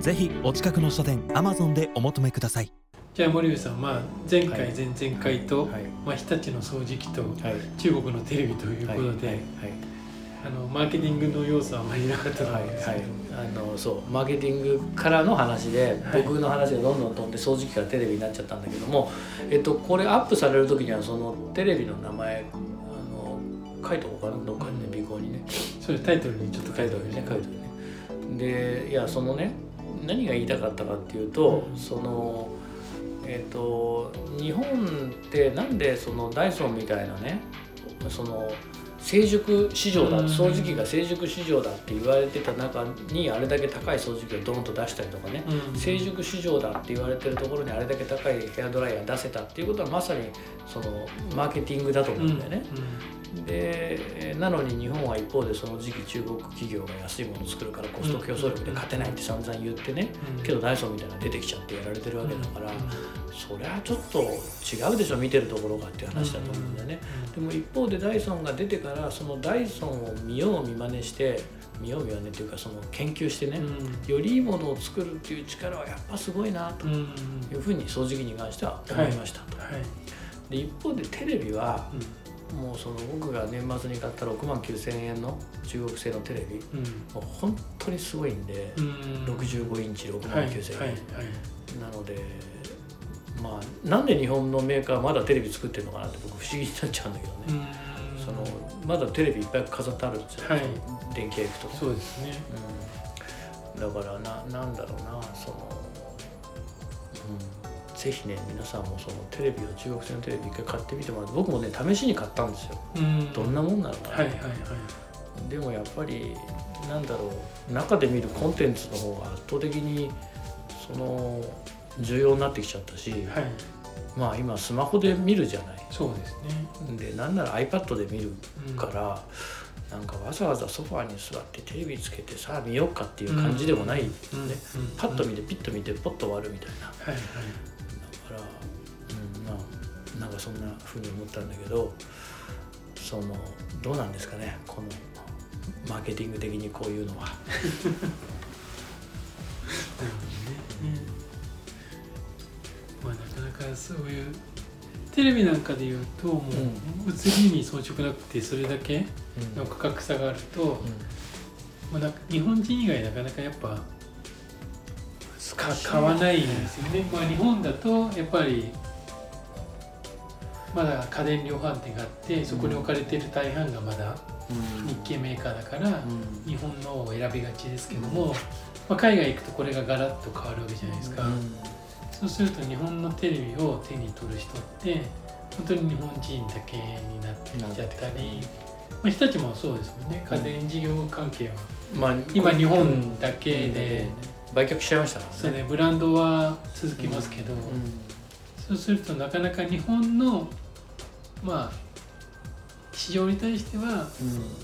ぜひお近くの書店アマゾンでお求めください。じゃあ森部さん、まあ、前回、はい前々回と、はい。まあ、日立の掃除機とはい。中国のテレビということで、はい。あのマーケティングの要素はあまりなかったと思うんですけど、あのそうマーケティングからの話で、はい。僕の話がどんどん飛んで掃除機からテレビになっちゃったんだけども、えっと、これアップされる時にはそのテレビの名前あの書いておこうかなどっかにね尾行にね。それタイトルにちょっと書いておる。ね書いておるね。でいやそのね何が言いたかったかっていうと、そのえっ、と日本ってなんでそのダイソンみたいなねその成熟市場だうん掃除機が成熟市場だって言われてた中にあれだけ高い掃除機をドーンと出したりとかね、うん。成熟市場だって言われてるところにあれだけ高いヘアドライヤー出せたっていうことはまさにそのマーケティングだと思うんだよね。でえーなのに日本は一方でその時期中国企業が安いものを作るからコスト競争力で勝てないって散々言ってね。けどダイソンみたいなの出てきちゃってやられてるわけだからそりゃちょっと違うでしょ見てるところがっていう話だと思うんだよね。でも一方でダイソンが出てからそのダイソンを見よう見まねして見よう見まねっていうかその研究してね、よりいいものを作るっていう力はやっぱすごいなとうん。うんいうふうに掃除機に関しては思いました。と。はい。で一方でテレビはもうその僕が年末に買った6万9000円の中国製のテレビうん。うんもう本当にすごいんで、うん。65インチ6万はい9000円、はいはいなのでまあなんで日本のメーカーまだテレビ作ってるのかなって僕不思議になっちゃうんだけどうね、んそのまだテレビいっぱい飾ってあるんですよ、はい。電気屋行くと。ねそうですね。うん、だからななんだろうなその、うん、ぜひね皆さんもそのテレビを中国製のテレビ一回買ってみてもらって僕もね試しに買ったんですよ。うん。どんなもんなのか。な、はいはいはい。でもやっぱりなんだろう中で見るコンテンツの方が圧倒的にその重要になってきちゃったし、はいまあ今スマホで見るじゃない。そうですね。でなんなら iPad で見るうんから、なんかわざわざソファーに座ってテレビつけてさあ見ようかっていう感じでもない、ね。うんうんパッと見てピッと見てポッと終わるみたいな。はいはい。だから、うん、まあなんかそんな風に思ったんだけどそのどうなんですかね。このマーケティング的にこういうのは。そういうテレビなんかで言うともう映りに装飾なくてそれだけの価格差があると、まあ、なんか日本人以外なかなかやっぱか買わないんですよね、まあ、日本だとやっぱりまだ家電量販店があってそこに置かれてる大半がまだうん。日系メーカーだからうん。日本のを選びがちですけども、まあ、海外行くとこれがガラッと変わるわけじゃないですか、そうすると日本のテレビを手に取る人って本当に日本人だけになってきちゃったり、まあ、日立もそうですもんね。家電事業関係はまあ、今日本だけで、売却しちゃいましたからね。そうねブランドは続きますけど、そうするとなかなか日本のまあ市場に対しては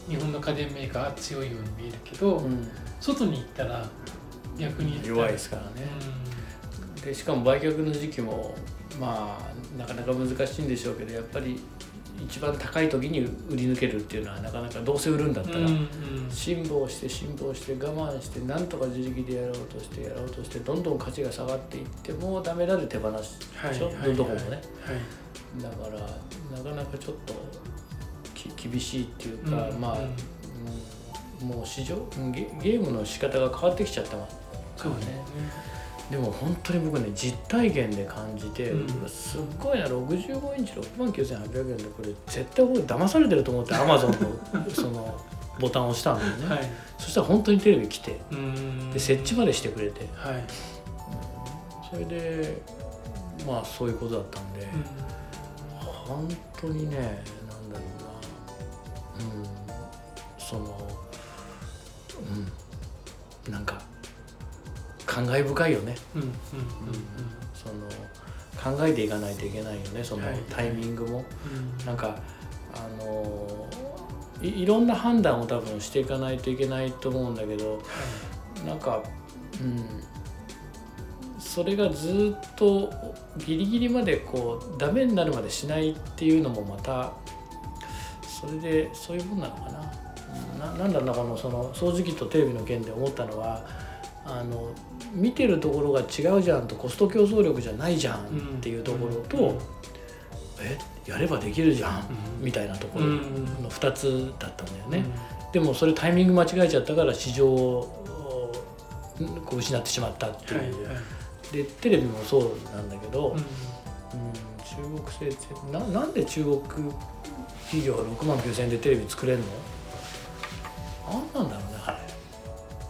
日本の家電メーカーは強いように見えるけど、うん。うん外に行ったら逆に弱いですからね。でしかも売却の時期もまあなかなか難しいんでしょうけどやっぱり一番高い時に売り抜けるっていうのはなかなかどうせ売るんだったら、辛抱して辛抱して我慢してなんとか自力でやろうとしてやろうとしてどんどん価値が下がっていってもうダメだで手放しちょ？っはいどこもね。はいだからなかなかちょっとき厳しいっていうか、まあ、もう市場ゲゲームの仕方が変わってきちゃったもんそうねでも本当に僕ね実体験で感じて、うん。すっごいな65インチ6万9800円でこれ絶対僕騙されてると思ってアマゾンの そのボタンを押したんだよね、はい。そしたら本当にテレビ来てうん。で設置までしてくれて。はい、それでまあそういうことだったんで、本当にね感慨深いよね、その考えていかないといけないよね。そのはい。タイミングも、うん。なんかあのいいろんな判断を多分していかないといけないと思うんだけどなんかうんそれがずっとギリギリまでこうダメになるまでしないっていうのもまたそれでそういうもんなのかな。うんななんだろうなこのその掃除機とテレビの件で思ったのはあの見てるところが違うじゃんとコスト競争力じゃないじゃんっていうところと、うん。え？やればできるじゃん、うん。みたいなところうん。の2つだったんだよね。うん。でもそれタイミング間違えちゃったから市場をうんこう失ってしまったっていう、はいはい。でテレビもそうなんだけど、うん。うん中国製ってななんで中国企業が6万9千円でテレビ作れるの？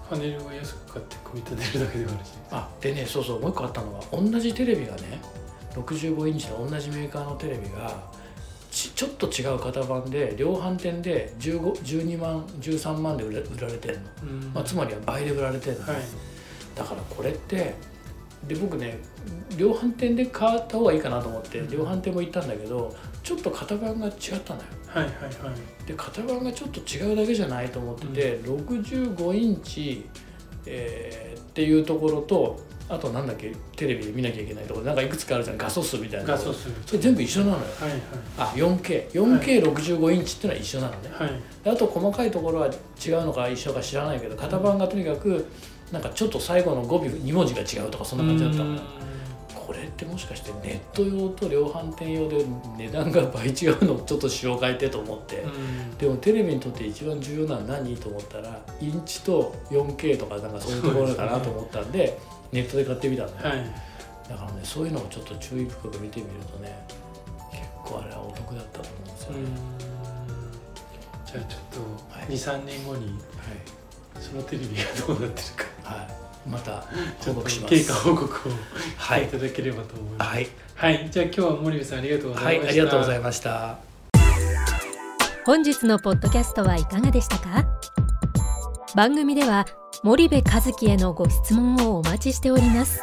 パネルを安く買って組み立てるだけではあるし。あでねそうそうもう一個あったのは同じテレビがね65インチの同じメーカーのテレビがちちょっと違う型番で量販店で15 12万13万で売られてるの、うん。まあ、つまりは倍で売られてるの、はい。だからこれってで僕ね量販店で買った方がいいかなと思って量販店も行ったんだけどちょっと型番が違ったのよ。はいはいはい。で型番がちょっと違うだけじゃないと思ってて、65インチ、えーっていうところとあとなんだっけテレビで見なきゃいけないところなんかいくつかあるじゃん。画素数みたいな画素数それ全部一緒なのよ。はいはい。あ 4K4K65 インチっていうのは一緒なのね、はい。であと細かいところは違うのか一緒か知らないけど型番がとにかくなんかちょっと最後の語尾2文字が違うとかそんな感じだったこれってもしかしてネット用と量販店用で値段が倍違うのをちょっと仕様変えてと思って、うん。でもテレビにとって一番重要なのは何と思ったらインチと 4K とかなんかそういうところかなと思ったんでネットで買ってみたのよ、はい。だからねそういうのをちょっと注意深く見てみるとね結構あれはお得だったと思うんですよね、うん。じゃあちょっとはい。23年後にそのテレビがどうなってるか。はい、はい、またちょっと報告します。経過報告をはい。いただければと思います。はい、はい。じゃあ今日は森部さんありがとうござはいい、ました。ありがとうございました。本日のポッドキャストはいかがでしたか？番組では森部和樹へのご質問をお待ちしております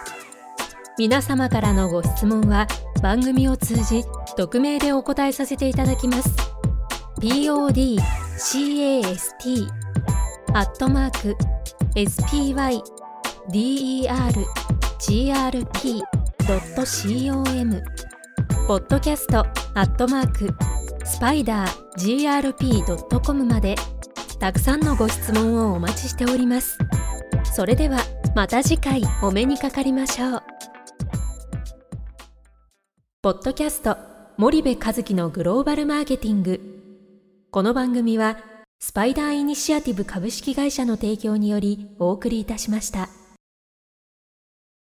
皆様からのご質問は番組を通じ匿名でお答えさせていただきます podcast アットマーク spydergrp.com ポッドキャストアットマークスパイダー grp.com までたくさんのご質問をお待ちしております。それではまた次回お目にかかりましょう。ポッドキャスト森部和樹のグローバルマーケティング。この番組はスパイダーイニシアティブ株式会社の提供によりお送りいたしました。